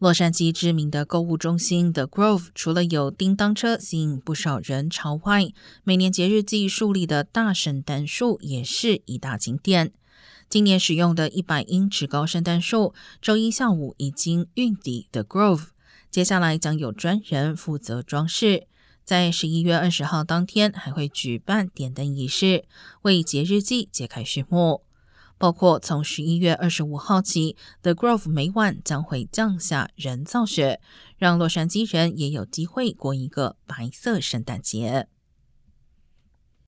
洛杉矶知名的购物中心 The Grove 除了有叮当车吸引不少人潮外，每年节日季树立的大圣诞树也是一大景点。今年使用的一百英尺高圣诞树，周一下午已经运抵 The Grove，接下来将有专人负责装饰。在十一月二十号当天，还会举办点灯仪式，为节日季揭开序幕。包括从十一月二十五号起，The Grove 每晚将会降下人造雪，让洛杉矶人也有机会过一个白色圣诞节。